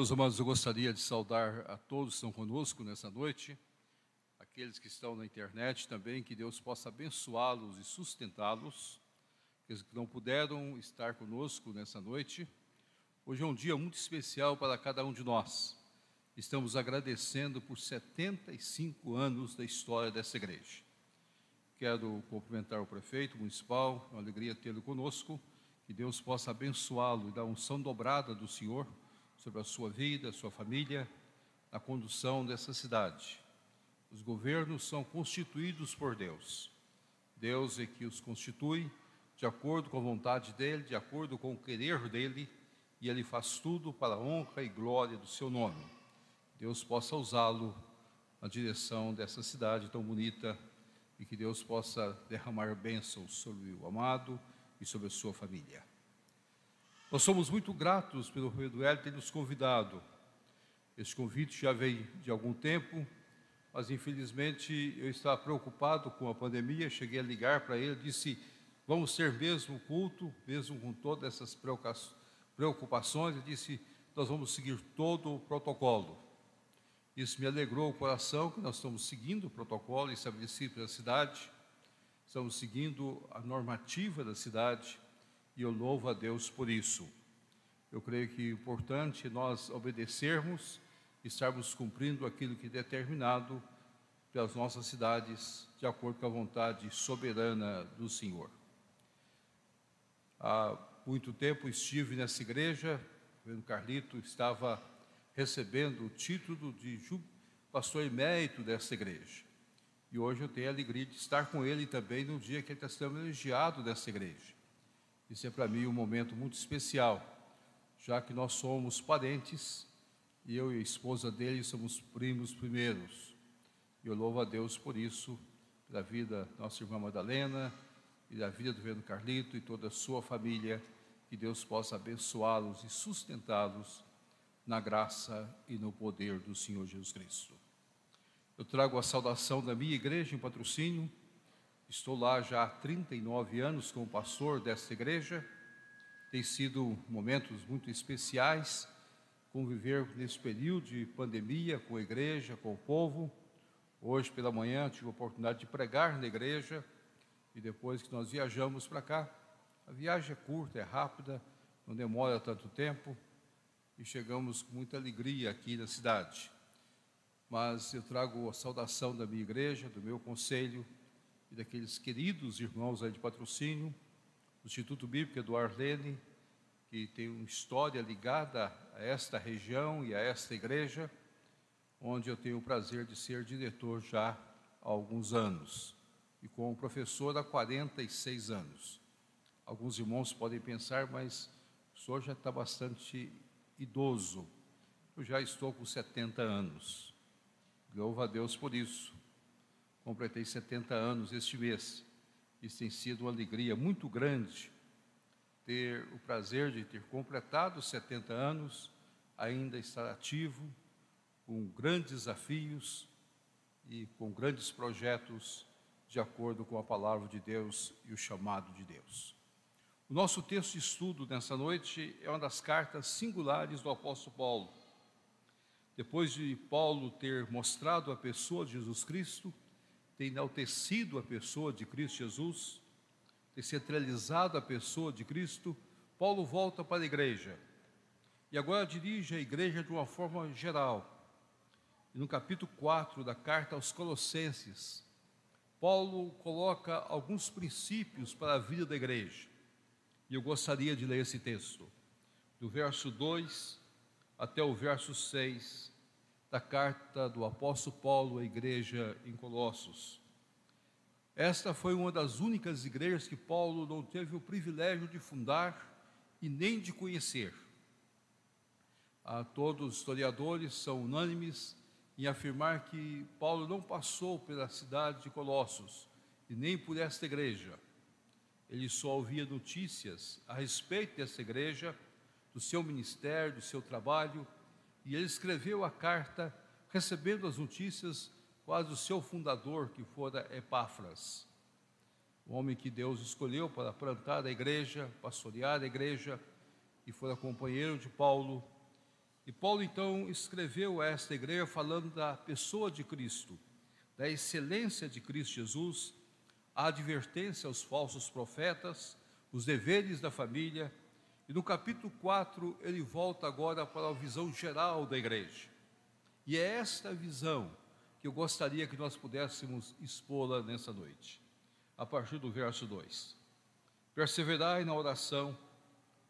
Meus amados, eu gostaria de saudar a todos que estão conosco nessa noite, aqueles que estão na internet também, que Deus possa abençoá-los e sustentá-los, aqueles que não puderam estar conosco nessa noite. Hoje é um dia muito especial para cada um de nós. Estamos agradecendo por 75 anos da história dessa igreja. Quero cumprimentar o prefeito municipal, é uma alegria tê-lo conosco, que Deus possa abençoá-lo e dar unção dobrada do Senhor sobre a sua vida, a sua família, na condução dessa cidade. Os governos são constituídos por Deus. Deus é que os constitui de acordo com a vontade dele, de acordo com o querer dele, e ele faz tudo para a honra e glória do seu nome. Deus possa usá-lo na direção dessa cidade tão bonita e que Deus possa derramar bênçãos sobre o amado e sobre a sua família. Nós somos muito gratos pelo Rei Eduardo ter nos convidado. Esse convite já veio de algum tempo, mas infelizmente eu estava preocupado com a pandemia. Cheguei a ligar para ele, disse: Vamos ter mesmo culto, mesmo com todas essas preocupações. Ele disse: Nós vamos seguir todo o protocolo. Isso me alegrou o coração, que nós estamos seguindo o protocolo estabelecido pela cidade, estamos seguindo a normativa da cidade e eu louvo a Deus por isso. Eu creio que é importante nós obedecermos, estarmos cumprindo aquilo que é determinado pelas nossas cidades, de acordo com a vontade soberana do Senhor. Há muito tempo estive nessa igreja, o Carlito estava recebendo o título de pastor emérito dessa igreja. E hoje eu tenho a alegria de estar com ele também no dia que ele está sendo elogiado dessa igreja. Isso é para mim um momento muito especial, já que nós somos parentes e eu e a esposa dele somos primos primeiros. E eu louvo a Deus por isso, pela vida da nossa irmã Madalena e da vida do Vendo Carlito e toda a sua família. Que Deus possa abençoá-los e sustentá-los na graça e no poder do Senhor Jesus Cristo. Eu trago a saudação da minha igreja em patrocínio Estou lá já há 39 anos como pastor desta igreja. Tem sido momentos muito especiais conviver nesse período de pandemia com a igreja, com o povo. Hoje pela manhã tive a oportunidade de pregar na igreja e depois que nós viajamos para cá, a viagem é curta, é rápida, não demora tanto tempo e chegamos com muita alegria aqui na cidade. Mas eu trago a saudação da minha igreja, do meu conselho, e daqueles queridos irmãos aí de patrocínio, do Instituto Bíblico Eduardo Lene, que tem uma história ligada a esta região e a esta igreja, onde eu tenho o prazer de ser diretor já há alguns anos e como professor há 46 anos. Alguns irmãos podem pensar, mas o senhor já está bastante idoso. Eu já estou com 70 anos. Louvo a Deus por isso completei 70 anos este mês. Isso tem sido uma alegria muito grande ter o prazer de ter completado 70 anos, ainda estar ativo, com grandes desafios e com grandes projetos de acordo com a palavra de Deus e o chamado de Deus. O nosso texto de estudo nessa noite é uma das cartas singulares do apóstolo Paulo. Depois de Paulo ter mostrado a pessoa de Jesus Cristo, ter enaltecido a pessoa de Cristo Jesus, ter centralizado a pessoa de Cristo, Paulo volta para a igreja. E agora dirige a igreja de uma forma geral. E no capítulo 4 da carta aos Colossenses, Paulo coloca alguns princípios para a vida da igreja. E eu gostaria de ler esse texto, do verso 2 até o verso 6 da carta do apóstolo Paulo à igreja em Colossos. Esta foi uma das únicas igrejas que Paulo não teve o privilégio de fundar e nem de conhecer. A todos os historiadores são unânimes em afirmar que Paulo não passou pela cidade de Colossos e nem por esta igreja. Ele só ouvia notícias a respeito dessa igreja, do seu ministério, do seu trabalho e ele escreveu a carta recebendo as notícias quase do seu fundador, que fora Epáfras, o homem que Deus escolheu para plantar a igreja, pastorear a igreja, e fora companheiro de Paulo, E Paulo então escreveu a esta igreja falando da pessoa de Cristo, da excelência de Cristo Jesus, a advertência aos falsos profetas, os deveres da família. E no capítulo 4 ele volta agora para a visão geral da igreja. E é esta visão que eu gostaria que nós pudéssemos expô-la nessa noite, a partir do verso 2. Perseverai na oração,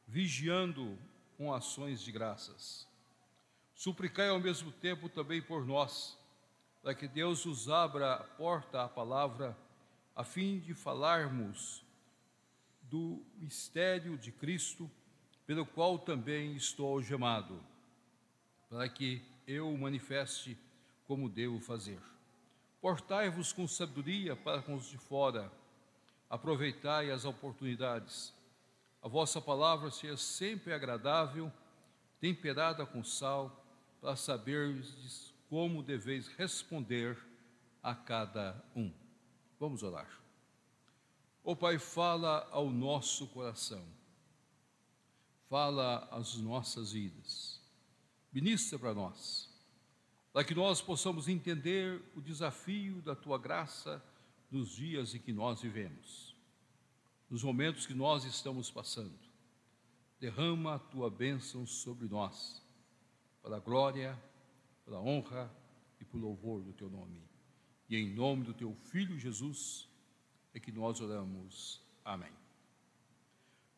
vigiando com ações de graças. Suplicai ao mesmo tempo também por nós, para que Deus nos abra a porta à palavra, a fim de falarmos do mistério de Cristo, pelo qual também estou algemado, para que eu o manifeste como devo fazer. Portai-vos com sabedoria para com os de fora, aproveitai as oportunidades. A vossa palavra seja sempre agradável, temperada com sal, para saberdes como deveis responder a cada um. Vamos orar. O Pai, fala ao nosso coração, fala às nossas vidas, ministra para nós, para que nós possamos entender o desafio da tua graça nos dias em que nós vivemos, nos momentos que nós estamos passando. Derrama a tua bênção sobre nós, para a glória, para a honra e o louvor do teu nome. E em nome do teu Filho Jesus é que nós oramos. Amém.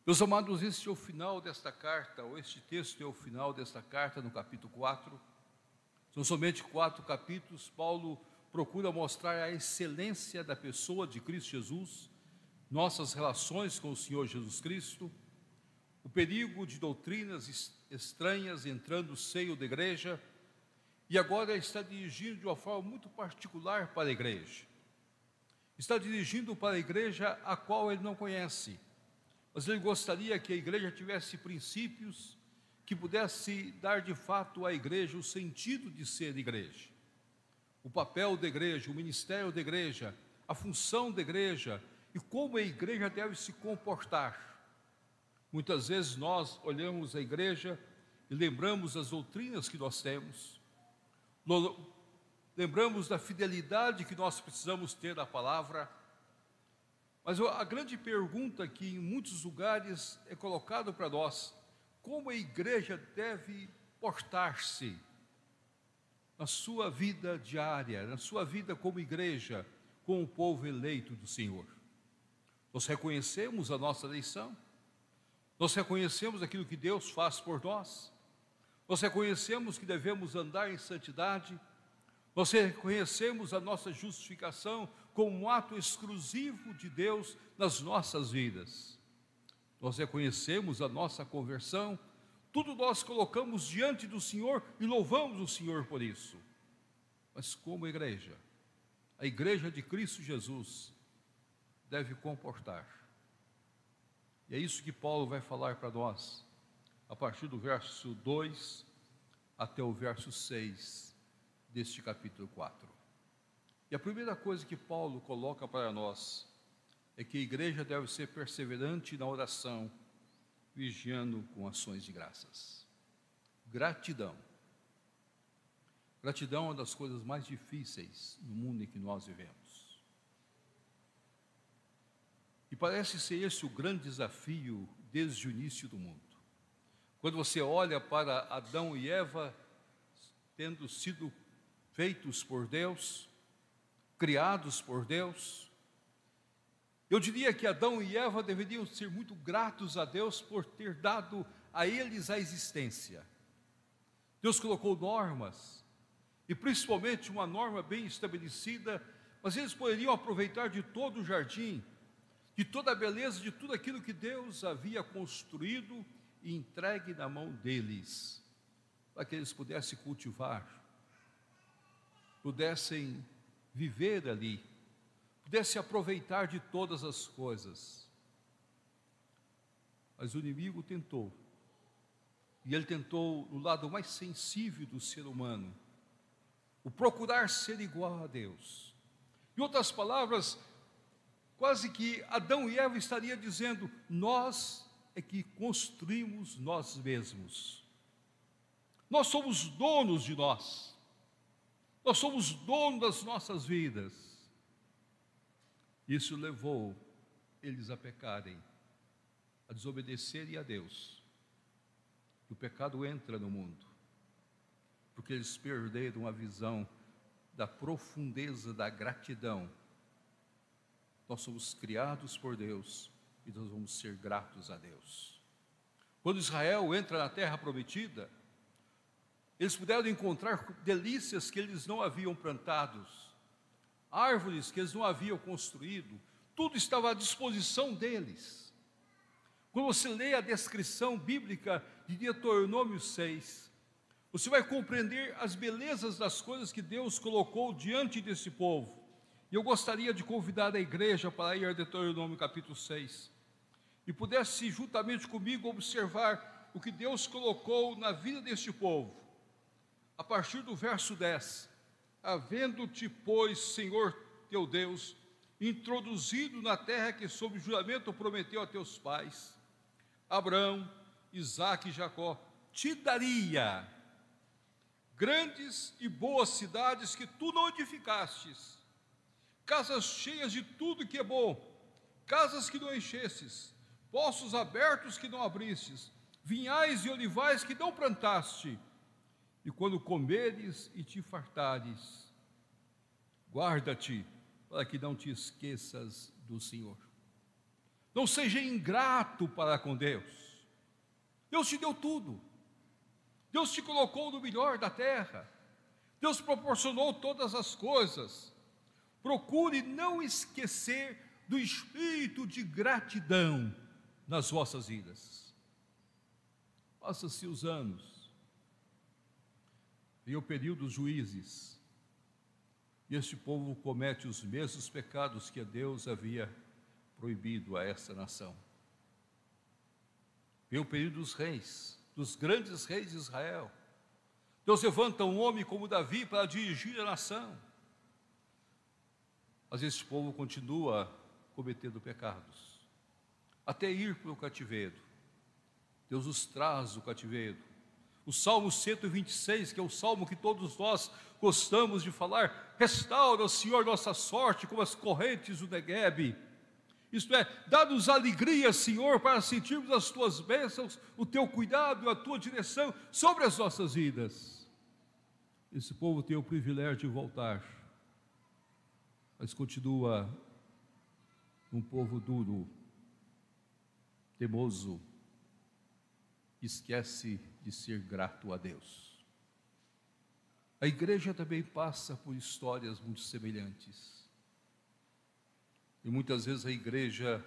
Meus amados, este é o final desta carta, ou este texto é o final desta carta, no capítulo 4. São somente quatro capítulos. Paulo procura mostrar a excelência da pessoa de Cristo Jesus, nossas relações com o Senhor Jesus Cristo, o perigo de doutrinas estranhas entrando no seio da igreja, e agora está dirigindo de uma forma muito particular para a igreja. Está dirigindo para a igreja a qual ele não conhece, mas ele gostaria que a igreja tivesse princípios que pudesse dar de fato à igreja o sentido de ser igreja. O papel da igreja, o ministério da igreja, a função da igreja e como a igreja deve se comportar. Muitas vezes nós olhamos a igreja e lembramos das doutrinas que nós temos, lembramos da fidelidade que nós precisamos ter à palavra, mas a grande pergunta que em muitos lugares é colocado para nós, como a igreja deve portar-se na sua vida diária, na sua vida como igreja, com o povo eleito do Senhor. Nós reconhecemos a nossa eleição, nós reconhecemos aquilo que Deus faz por nós. Nós reconhecemos que devemos andar em santidade. Nós reconhecemos a nossa justificação como um ato exclusivo de Deus nas nossas vidas. Nós reconhecemos a nossa conversão. Tudo nós colocamos diante do Senhor e louvamos o Senhor por isso. Mas como igreja, a igreja de Cristo Jesus deve comportar e é isso que Paulo vai falar para nós, a partir do verso 2 até o verso 6 deste capítulo 4. E a primeira coisa que Paulo coloca para nós é que a igreja deve ser perseverante na oração, vigiando com ações de graças. Gratidão. Gratidão é uma das coisas mais difíceis no mundo em que nós vivemos. E parece ser esse o grande desafio desde o início do mundo. Quando você olha para Adão e Eva tendo sido feitos por Deus, criados por Deus, eu diria que Adão e Eva deveriam ser muito gratos a Deus por ter dado a eles a existência. Deus colocou normas, e principalmente uma norma bem estabelecida, mas eles poderiam aproveitar de todo o jardim de toda a beleza de tudo aquilo que Deus havia construído e entregue na mão deles, para que eles pudessem cultivar, pudessem viver ali, pudessem aproveitar de todas as coisas. Mas o inimigo tentou, e ele tentou no lado mais sensível do ser humano, o procurar ser igual a Deus. Em outras palavras, quase que Adão e Eva estariam dizendo: Nós é que construímos nós mesmos. Nós somos donos de nós. Nós somos donos das nossas vidas. Isso levou eles a pecarem, a desobedecerem a Deus. O pecado entra no mundo, porque eles perderam a visão da profundeza da gratidão. Nós somos criados por Deus e nós vamos ser gratos a Deus. Quando Israel entra na terra prometida, eles puderam encontrar delícias que eles não haviam plantados, árvores que eles não haviam construído, tudo estava à disposição deles. Quando você lê a descrição bíblica de Deuteronômio 6, você vai compreender as belezas das coisas que Deus colocou diante desse povo. E eu gostaria de convidar a igreja para ir a Deuteronômio capítulo 6 e pudesse juntamente comigo observar o que Deus colocou na vida deste povo. A partir do verso 10: Havendo-te, pois, Senhor teu Deus, introduzido na terra que, sob juramento, prometeu a teus pais, Abraão, Isaque e Jacó, te daria grandes e boas cidades que tu não edificastes, casas cheias de tudo que é bom, casas que não enchestes, poços abertos que não abristes, vinhais e olivais que não plantaste, e quando comeres e te fartares, guarda-te para que não te esqueças do Senhor. Não seja ingrato para com Deus. Deus te deu tudo. Deus te colocou no melhor da terra. Deus proporcionou todas as coisas. Procure não esquecer do espírito de gratidão nas vossas vidas. Passa-se os anos, e o período dos juízes, e este povo comete os mesmos pecados que Deus havia proibido a essa nação. Vem o período dos reis, dos grandes reis de Israel. Deus levanta um homem como Davi para dirigir a nação. Mas esse povo continua cometendo pecados até ir para o cativeiro. Deus os traz do cativeiro. O Salmo 126, que é o salmo que todos nós gostamos de falar, restaura, Senhor, nossa sorte como as correntes do Negueb. Isto é, dá-nos alegria, Senhor, para sentirmos as tuas bênçãos, o teu cuidado, a tua direção sobre as nossas vidas. Esse povo tem o privilégio de voltar, mas continua um povo duro, temoso, esquece de ser grato a Deus. A igreja também passa por histórias muito semelhantes. E muitas vezes a igreja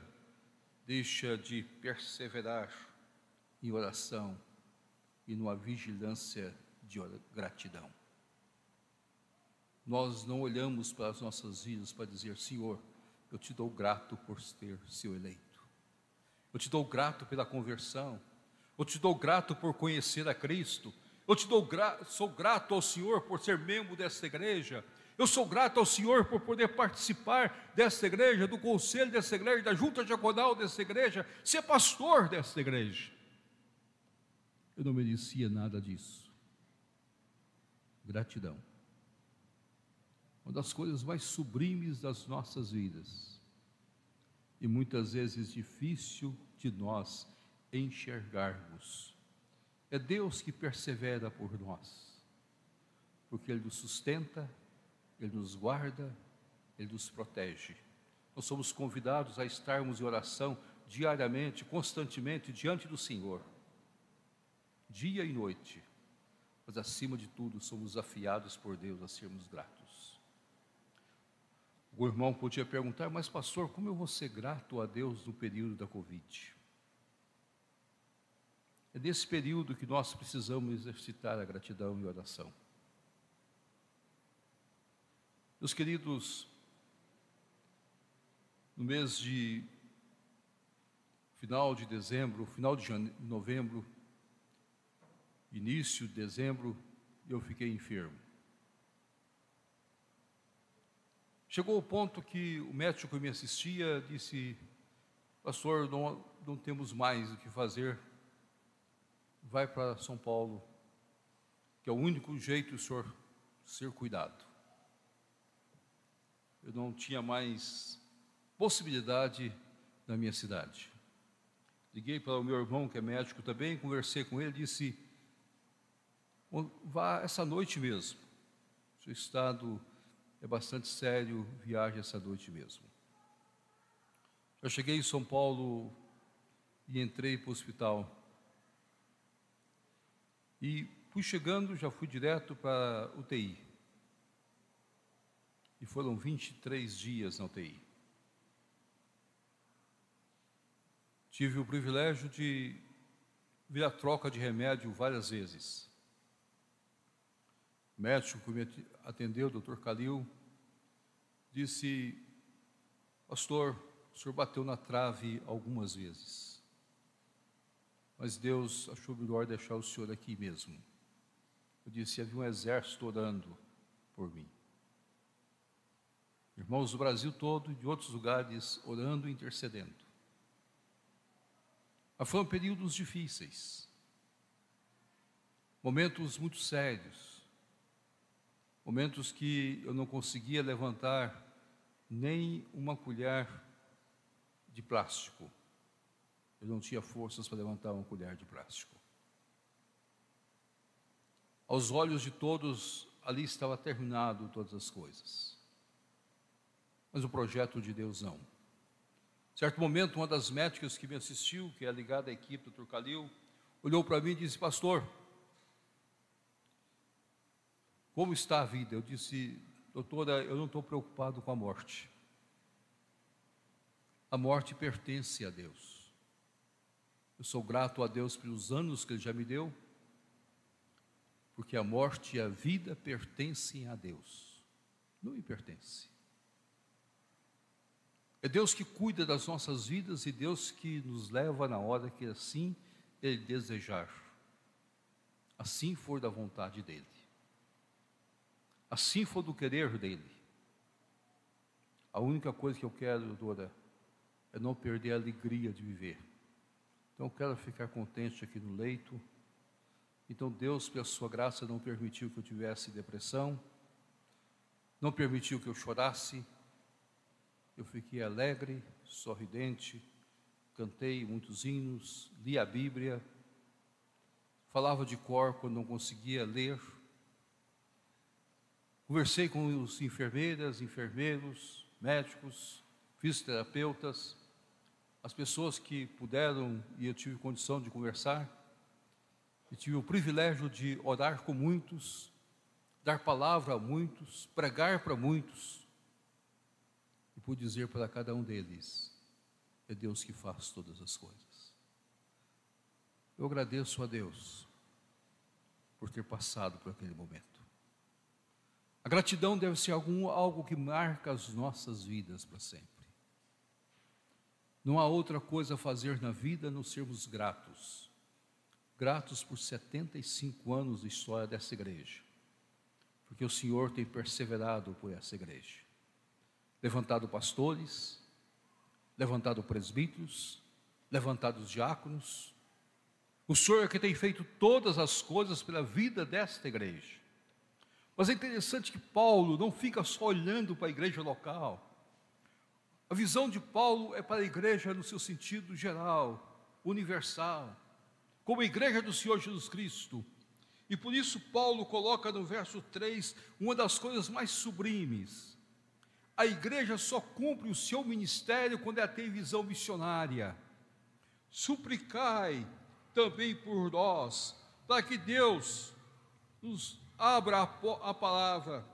deixa de perseverar em oração e numa vigilância de gratidão. Nós não olhamos para as nossas vidas para dizer, Senhor, eu te dou grato por ter seu eleito. Eu te dou grato pela conversão. Eu te dou grato por conhecer a Cristo. Eu te dou gra sou grato ao Senhor por ser membro desta igreja. Eu sou grato ao Senhor por poder participar desta igreja, do conselho desta igreja, da junta diaconal desta igreja, ser pastor desta igreja. Eu não merecia nada disso. Gratidão. Uma das coisas mais sublimes das nossas vidas. E muitas vezes difícil de nós enxergarmos. É Deus que persevera por nós, porque Ele nos sustenta, Ele nos guarda, Ele nos protege. Nós somos convidados a estarmos em oração diariamente, constantemente diante do Senhor, dia e noite, mas acima de tudo somos afiados por Deus a sermos gratos. O irmão podia perguntar, mas pastor, como eu vou ser grato a Deus no período da Covid? É nesse período que nós precisamos exercitar a gratidão e a oração. Meus queridos, no mês de final de dezembro, final de novembro, início de dezembro, eu fiquei enfermo. Chegou o ponto que o médico que me assistia disse: Pastor, não, não temos mais o que fazer, vai para São Paulo, que é o único jeito do senhor ser cuidado. Eu não tinha mais possibilidade na minha cidade. Liguei para o meu irmão, que é médico também, conversei com ele, disse: vá essa noite mesmo. Seu estado é bastante sério, viaje essa noite mesmo. Eu cheguei em São Paulo e entrei para o hospital. E fui chegando, já fui direto para UTI. E foram 23 dias na UTI. Tive o privilégio de vir a troca de remédio várias vezes. O médico que me atendeu, o doutor Calil, disse: Pastor, o senhor bateu na trave algumas vezes, mas Deus achou melhor deixar o senhor aqui mesmo. Eu disse: havia um exército orando por mim. Irmãos do Brasil todo e de outros lugares orando e intercedendo. Foram períodos difíceis, momentos muito sérios, momentos que eu não conseguia levantar nem uma colher de plástico. Eu não tinha forças para levantar uma colher de plástico. Aos olhos de todos, ali estava terminado todas as coisas. Mas o projeto de Deus não. Certo momento, uma das médicas que me assistiu, que é ligada à equipe do Turcalil, olhou para mim e disse: Pastor, como está a vida? Eu disse: Doutora, eu não estou preocupado com a morte. A morte pertence a Deus. Eu sou grato a Deus pelos anos que Ele já me deu, porque a morte e a vida pertencem a Deus, não me pertence. É Deus que cuida das nossas vidas e Deus que nos leva na hora que assim Ele desejar, assim for da vontade dEle, assim for do querer dEle. A única coisa que eu quero, Dora, é não perder a alegria de viver. Então quero ficar contente aqui no leito. Então Deus, pela sua graça, não permitiu que eu tivesse depressão, não permitiu que eu chorasse. Eu fiquei alegre, sorridente, cantei muitos hinos, li a Bíblia, falava de cor quando não conseguia ler. Conversei com os enfermeiras, enfermeiros, médicos, fisioterapeutas, as pessoas que puderam e eu tive condição de conversar, e tive o privilégio de orar com muitos, dar palavra a muitos, pregar para muitos, e pude dizer para cada um deles: é Deus que faz todas as coisas. Eu agradeço a Deus por ter passado por aquele momento. A gratidão deve ser algum, algo que marca as nossas vidas para sempre. Não há outra coisa a fazer na vida não sermos gratos. Gratos por 75 anos de história dessa igreja. Porque o Senhor tem perseverado por essa igreja. Levantado pastores, levantado presbíteros, levantado diáconos. O Senhor é que tem feito todas as coisas pela vida desta igreja. Mas é interessante que Paulo não fica só olhando para a igreja local. A visão de Paulo é para a igreja no seu sentido geral, universal, como a igreja do Senhor Jesus Cristo. E por isso Paulo coloca no verso 3 uma das coisas mais sublimes. A igreja só cumpre o seu ministério quando ela tem visão missionária. Suplicai também por nós, para que Deus nos abra a, a palavra,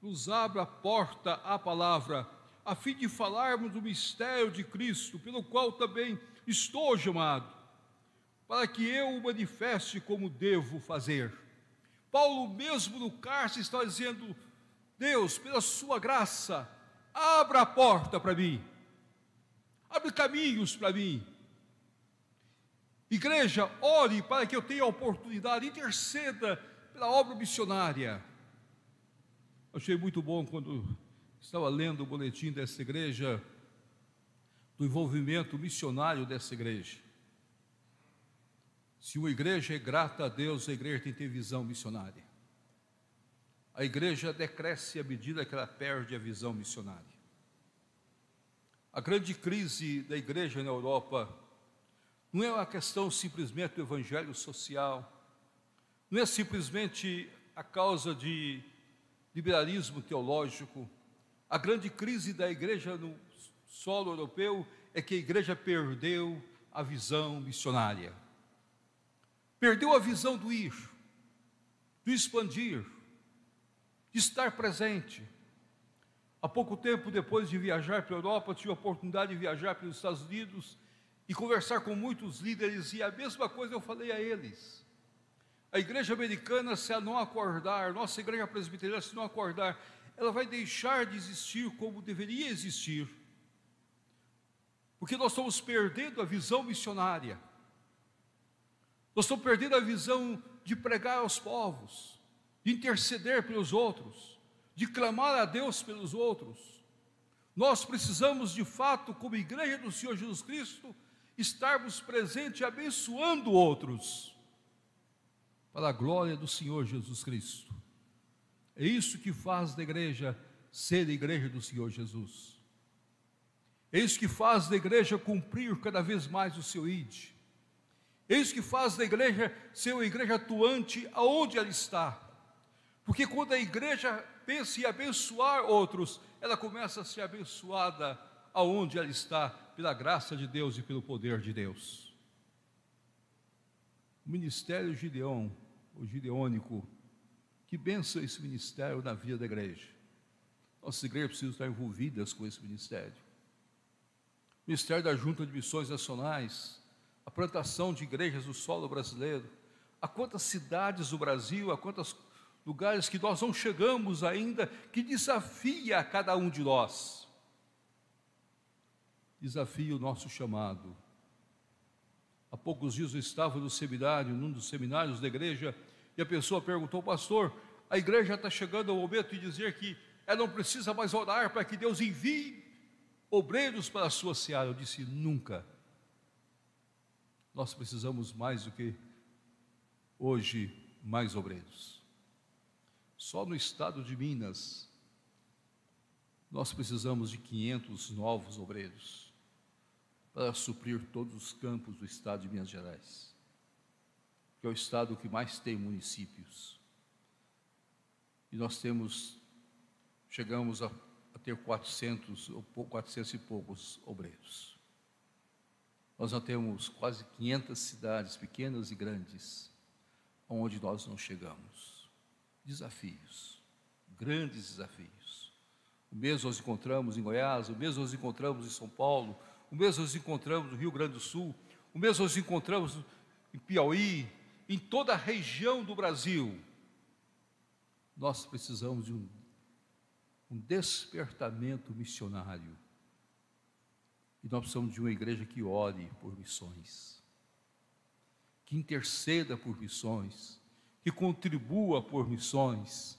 nos abra a porta à palavra a fim de falarmos do mistério de Cristo, pelo qual também estou chamado, para que eu o manifeste como devo fazer. Paulo, mesmo no cárcere, está dizendo: Deus, pela sua graça, abra a porta para mim, abre caminhos para mim. Igreja, ore para que eu tenha a oportunidade, interceda pela obra missionária. Achei muito bom quando Estava lendo o boletim dessa igreja, do envolvimento missionário dessa igreja. Se uma igreja é grata a Deus, a igreja tem que ter visão missionária. a igreja decresce à medida que ela perde a visão missionária. A grande crise da igreja na Europa não é uma questão simplesmente do evangelho social, não é simplesmente a causa de liberalismo teológico. A grande crise da igreja no solo europeu é que a igreja perdeu a visão missionária. Perdeu a visão do ir, do expandir, de estar presente. Há pouco tempo depois de viajar para a Europa, tive a oportunidade de viajar para os Estados Unidos e conversar com muitos líderes, e a mesma coisa eu falei a eles. A igreja americana, se não acordar, nossa igreja presbiteriana, se não acordar, ela vai deixar de existir como deveria existir, porque nós estamos perdendo a visão missionária, nós estamos perdendo a visão de pregar aos povos, de interceder pelos outros, de clamar a Deus pelos outros. Nós precisamos, de fato, como igreja do Senhor Jesus Cristo, estarmos presentes abençoando outros, para a glória do Senhor Jesus Cristo. É isso que faz da igreja ser a igreja do Senhor Jesus. É isso que faz da igreja cumprir cada vez mais o seu id. É isso que faz da igreja ser uma igreja atuante aonde ela está. Porque quando a igreja pensa em abençoar outros, ela começa a ser abençoada aonde ela está, pela graça de Deus e pelo poder de Deus. O ministério Gideon, o gideônico, que benção esse ministério na vida da igreja. Nossas igrejas precisam estar envolvidas com esse ministério. O ministério da Junta de Missões Nacionais, a plantação de igrejas no solo brasileiro, a quantas cidades do Brasil, a quantos lugares que nós não chegamos ainda, que desafia a cada um de nós. Desafia o nosso chamado. Há poucos dias eu estava no seminário, num dos seminários da igreja, e a pessoa perguntou, pastor, a igreja está chegando ao momento de dizer que ela não precisa mais orar para que Deus envie obreiros para a sua seara. Eu disse, nunca. Nós precisamos mais do que hoje mais obreiros. Só no estado de Minas, nós precisamos de 500 novos obreiros para suprir todos os campos do estado de Minas Gerais que é o estado que mais tem municípios. E nós temos, chegamos a, a ter 400, ou 400 e poucos obreiros. Nós já temos quase 500 cidades, pequenas e grandes, onde nós não chegamos. Desafios, grandes desafios. O mesmo nós encontramos em Goiás, o mesmo nós encontramos em São Paulo, o mesmo nós encontramos no Rio Grande do Sul, o mesmo nós encontramos em Piauí, em toda a região do Brasil, nós precisamos de um, um despertamento missionário. E nós precisamos de uma igreja que ore por missões, que interceda por missões, que contribua por missões,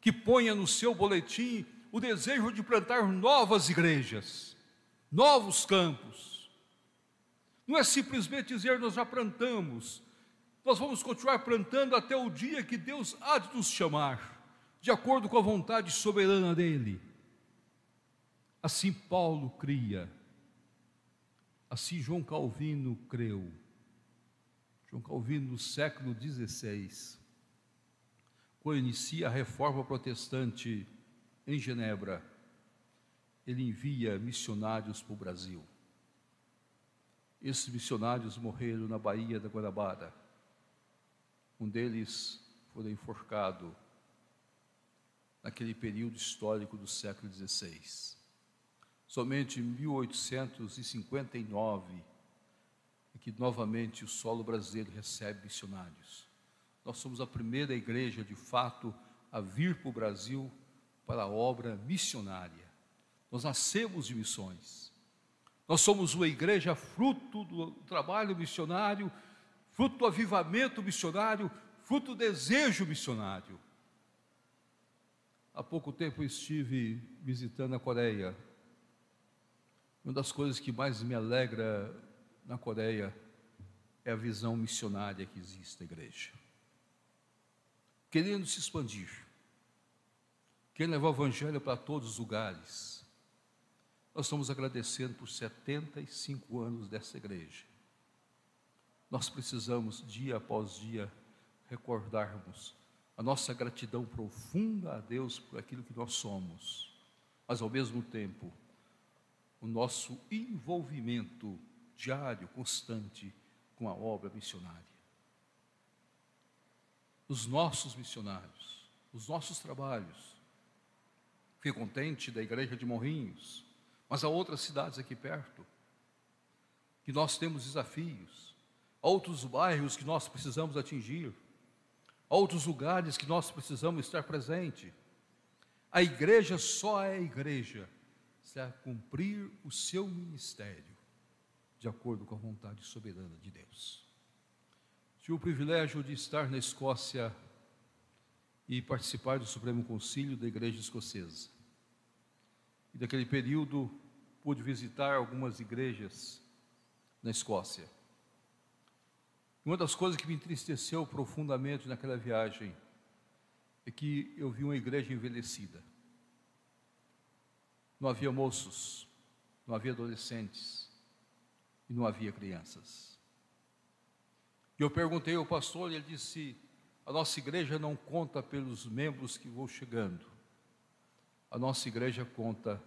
que ponha no seu boletim o desejo de plantar novas igrejas, novos campos. Não é simplesmente dizer nós já plantamos, nós vamos continuar plantando até o dia que Deus há de nos chamar, de acordo com a vontade soberana dEle. Assim Paulo cria, assim João Calvino creu. João Calvino, no século XVI, quando inicia a reforma protestante em Genebra, ele envia missionários para o Brasil. Esses missionários morreram na Baía da Guanabara um deles foi enforcado naquele período histórico do século XVI. Somente em 1859 é que novamente o solo brasileiro recebe missionários. Nós somos a primeira igreja, de fato, a vir para o Brasil para a obra missionária. Nós nascemos de missões. Nós somos uma igreja fruto do trabalho missionário fruto do avivamento missionário, fruto do desejo missionário. Há pouco tempo estive visitando a Coreia. Uma das coisas que mais me alegra na Coreia é a visão missionária que existe na igreja. Querendo se expandir, quem leva o Evangelho para todos os lugares. Nós estamos agradecendo por 75 anos dessa igreja. Nós precisamos, dia após dia, recordarmos a nossa gratidão profunda a Deus por aquilo que nós somos, mas ao mesmo tempo, o nosso envolvimento diário, constante com a obra missionária. Os nossos missionários, os nossos trabalhos. Fiquei contente da igreja de Morrinhos, mas há outras cidades aqui perto que nós temos desafios, outros bairros que nós precisamos atingir outros lugares que nós precisamos estar presente. A igreja só é igreja se a cumprir o seu ministério de acordo com a vontade soberana de Deus. Tive o privilégio de estar na Escócia e participar do Supremo Concílio da Igreja Escocesa. E daquele período pude visitar algumas igrejas na Escócia. Uma das coisas que me entristeceu profundamente naquela viagem é que eu vi uma igreja envelhecida. Não havia moços, não havia adolescentes e não havia crianças. E eu perguntei ao pastor e ele disse: a nossa igreja não conta pelos membros que vão chegando, a nossa igreja conta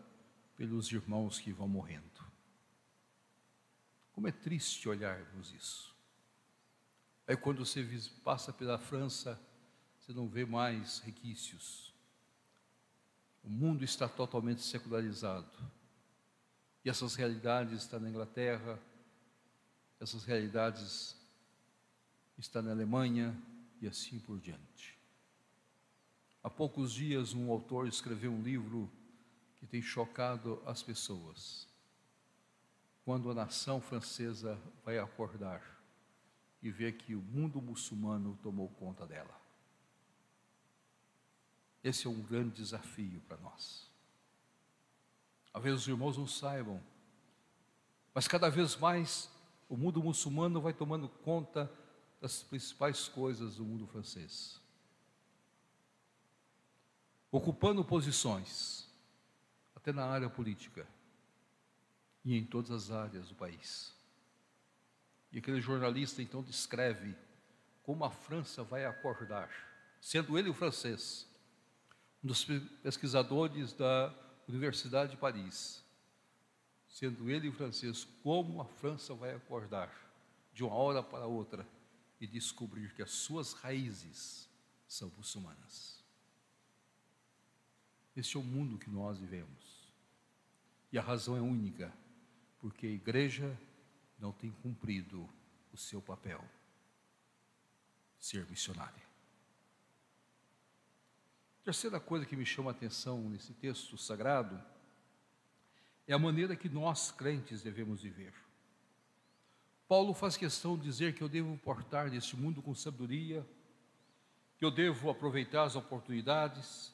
pelos irmãos que vão morrendo. Como é triste olharmos isso. Aí quando você passa pela França, você não vê mais requisitos. O mundo está totalmente secularizado. E essas realidades estão na Inglaterra, essas realidades estão na Alemanha e assim por diante. Há poucos dias um autor escreveu um livro que tem chocado as pessoas. Quando a nação francesa vai acordar e ver que o mundo muçulmano tomou conta dela. Esse é um grande desafio para nós. Às vezes os irmãos não saibam, mas cada vez mais o mundo muçulmano vai tomando conta das principais coisas do mundo francês. Ocupando posições, até na área política e em todas as áreas do país. E aquele jornalista então descreve como a França vai acordar, sendo ele o francês, um dos pesquisadores da Universidade de Paris, sendo ele o francês, como a França vai acordar de uma hora para outra e descobrir que as suas raízes são muçulmanas. Este é o mundo que nós vivemos. E a razão é única, porque a igreja não tem cumprido o seu papel, ser missionário. Terceira coisa que me chama a atenção nesse texto sagrado é a maneira que nós crentes devemos viver. Paulo faz questão de dizer que eu devo portar neste mundo com sabedoria, que eu devo aproveitar as oportunidades,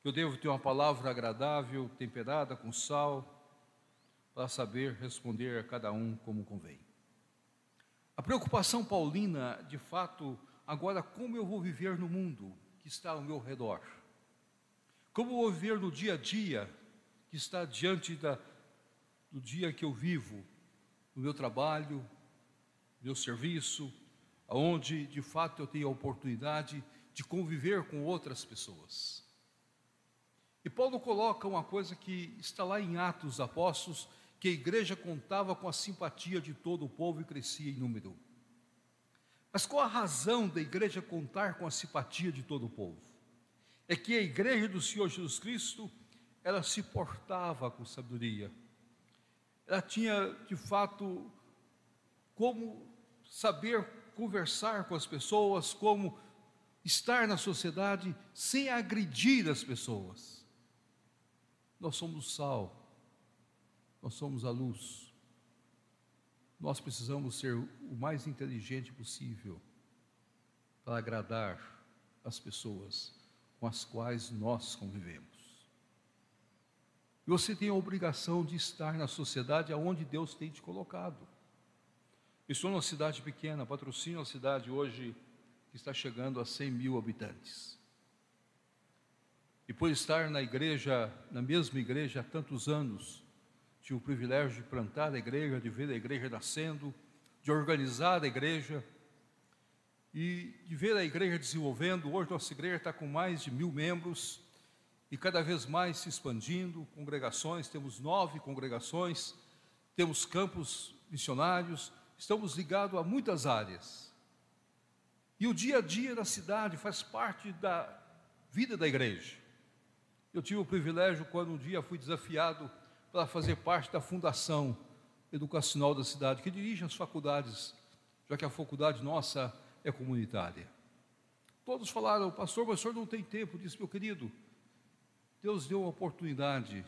que eu devo ter uma palavra agradável, temperada com sal, para saber responder a cada um como convém. A preocupação paulina, de fato, agora como eu vou viver no mundo que está ao meu redor? Como eu vou viver no dia a dia que está diante da, do dia que eu vivo, no meu trabalho, meu serviço, aonde de fato eu tenho a oportunidade de conviver com outras pessoas. E Paulo coloca uma coisa que está lá em Atos Apóstolos, que a igreja contava com a simpatia de todo o povo e crescia em número. Mas qual a razão da igreja contar com a simpatia de todo o povo? É que a igreja do Senhor Jesus Cristo, ela se portava com sabedoria. Ela tinha, de fato, como saber conversar com as pessoas, como estar na sociedade sem agredir as pessoas. Nós somos sal, nós somos a luz. Nós precisamos ser o mais inteligente possível para agradar as pessoas com as quais nós convivemos. E você tem a obrigação de estar na sociedade aonde Deus tem te colocado. estou numa cidade pequena, patrocínio uma cidade hoje que está chegando a 100 mil habitantes. E por estar na igreja, na mesma igreja há tantos anos, tive o privilégio de plantar a igreja, de ver a igreja nascendo, de organizar a igreja e de ver a igreja desenvolvendo. Hoje nossa igreja está com mais de mil membros e cada vez mais se expandindo, congregações, temos nove congregações, temos campos missionários, estamos ligados a muitas áreas. E o dia a dia da cidade faz parte da vida da igreja. Eu tive o privilégio, quando um dia fui desafiado para fazer parte da fundação educacional da cidade, que dirige as faculdades, já que a faculdade nossa é comunitária. Todos falaram, pastor, mas o senhor não tem tempo. Eu disse, meu querido, Deus deu uma oportunidade,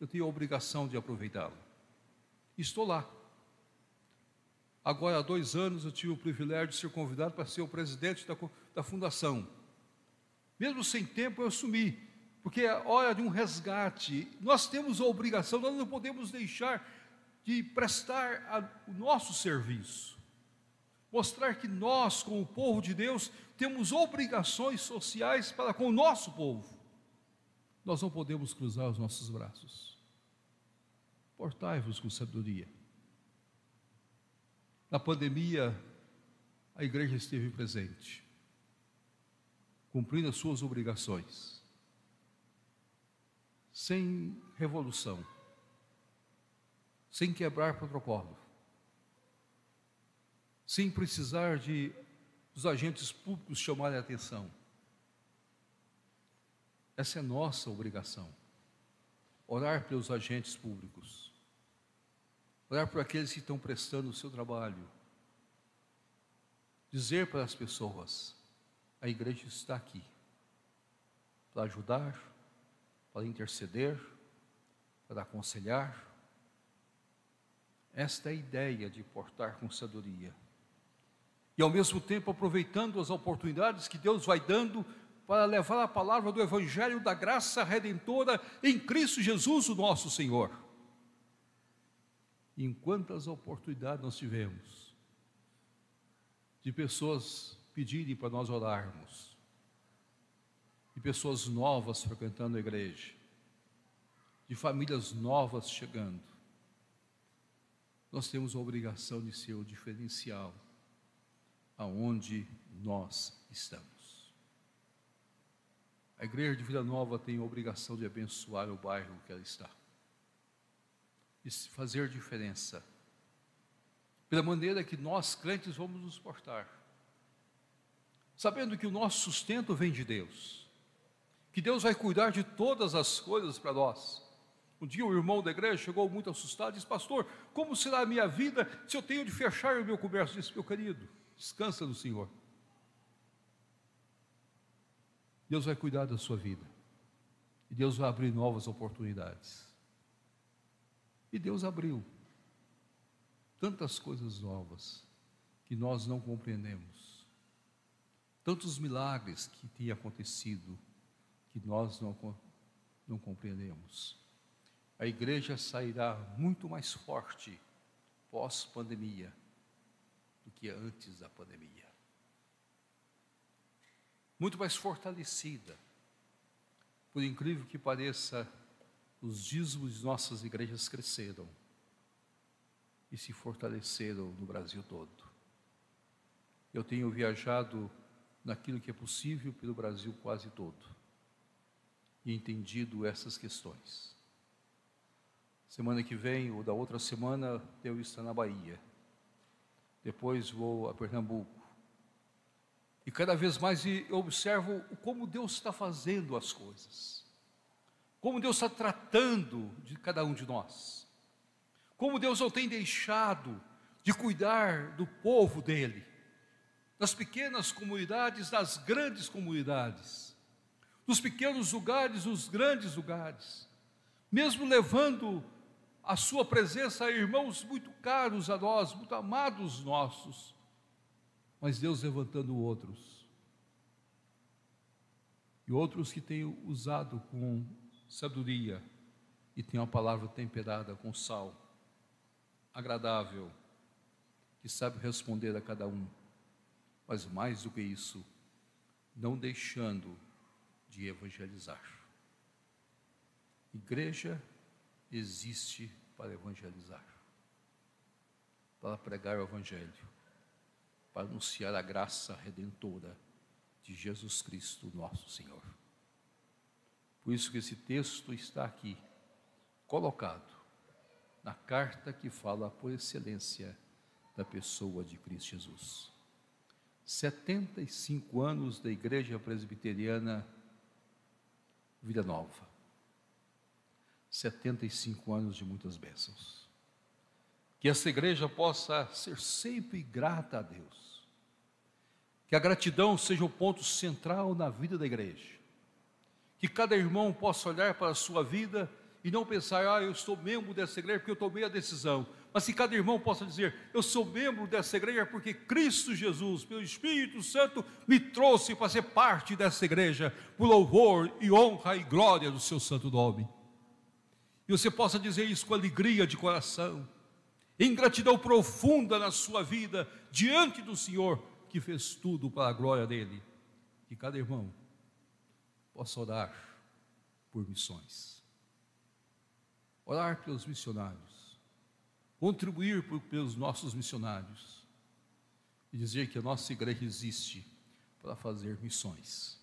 eu tenho a obrigação de aproveitá-la. Estou lá. Agora, há dois anos, eu tive o privilégio de ser convidado para ser o presidente da, da fundação. Mesmo sem tempo, eu assumi, porque é hora de um resgate. Nós temos a obrigação, nós não podemos deixar de prestar a, o nosso serviço. Mostrar que nós, como povo de Deus, temos obrigações sociais para com o nosso povo nós não podemos cruzar os nossos braços. Portai-vos com sabedoria. Na pandemia, a igreja esteve presente, cumprindo as suas obrigações, sem revolução, sem quebrar protocolo, sem precisar de os agentes públicos chamarem a atenção. Essa é nossa obrigação. Orar pelos agentes públicos. Orar por aqueles que estão prestando o seu trabalho. Dizer para as pessoas: a igreja está aqui para ajudar, para interceder, para aconselhar. Esta é a ideia de portar com sabedoria. E ao mesmo tempo aproveitando as oportunidades que Deus vai dando para levar a palavra do Evangelho da graça redentora em Cristo Jesus, o nosso Senhor. Em quantas oportunidades nós tivemos de pessoas pedirem para nós orarmos, de pessoas novas frequentando a igreja, de famílias novas chegando. Nós temos a obrigação de ser o diferencial aonde nós estamos. A igreja de Vida Nova tem a obrigação de abençoar o bairro que ela está. E fazer diferença. Pela maneira que nós, crentes, vamos nos portar. Sabendo que o nosso sustento vem de Deus. Que Deus vai cuidar de todas as coisas para nós. Um dia o irmão da igreja chegou muito assustado e disse: Pastor, como será a minha vida se eu tenho de fechar o meu comércio? Eu disse: Meu querido, descansa no Senhor. Deus vai cuidar da sua vida. E Deus vai abrir novas oportunidades. E Deus abriu tantas coisas novas que nós não compreendemos. Tantos milagres que têm acontecido que nós não, não compreendemos. A igreja sairá muito mais forte pós-pandemia do que antes da pandemia muito mais fortalecida. Por incrível que pareça, os dízimos de nossas igrejas cresceram e se fortaleceram no Brasil todo. Eu tenho viajado naquilo que é possível pelo Brasil quase todo e entendido essas questões. Semana que vem ou da outra semana eu estou na Bahia. Depois vou a Pernambuco. E cada vez mais eu observo como Deus está fazendo as coisas, como Deus está tratando de cada um de nós, como Deus não tem deixado de cuidar do povo dele, das pequenas comunidades, das grandes comunidades, dos pequenos lugares, dos grandes lugares, mesmo levando a sua presença a irmãos muito caros a nós, muito amados nossos. Mas Deus levantando outros. E outros que têm usado com sabedoria e têm uma palavra temperada com sal, agradável, que sabe responder a cada um, mas mais do que isso, não deixando de evangelizar. Igreja existe para evangelizar, para pregar o Evangelho, para anunciar a graça redentora de Jesus Cristo, nosso Senhor. Por isso que esse texto está aqui, colocado na carta que fala por excelência da pessoa de Cristo Jesus. 75 anos da Igreja Presbiteriana Vida Nova. 75 anos de muitas bênçãos. Que essa igreja possa ser sempre grata a Deus. Que a gratidão seja o ponto central na vida da igreja. Que cada irmão possa olhar para a sua vida e não pensar, ah, eu sou membro dessa igreja porque eu tomei a decisão. Mas que cada irmão possa dizer, eu sou membro dessa igreja porque Cristo Jesus, pelo Espírito Santo, me trouxe para ser parte dessa igreja, por louvor e honra e glória do seu santo nome. E você possa dizer isso com alegria de coração, em gratidão profunda na sua vida, diante do Senhor, que fez tudo para a glória dele. Que cada irmão possa orar por missões orar pelos missionários, contribuir pelos nossos missionários e dizer que a nossa igreja existe para fazer missões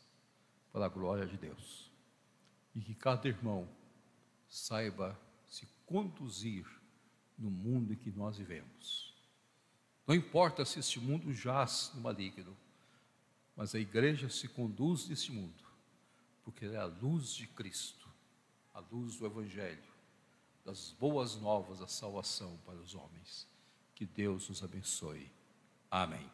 para a glória de Deus e que cada irmão saiba se conduzir no mundo em que nós vivemos. Não importa se este mundo jaz no maligno, mas a igreja se conduz neste mundo, porque é a luz de Cristo, a luz do Evangelho, das boas novas da salvação para os homens. Que Deus nos abençoe. Amém.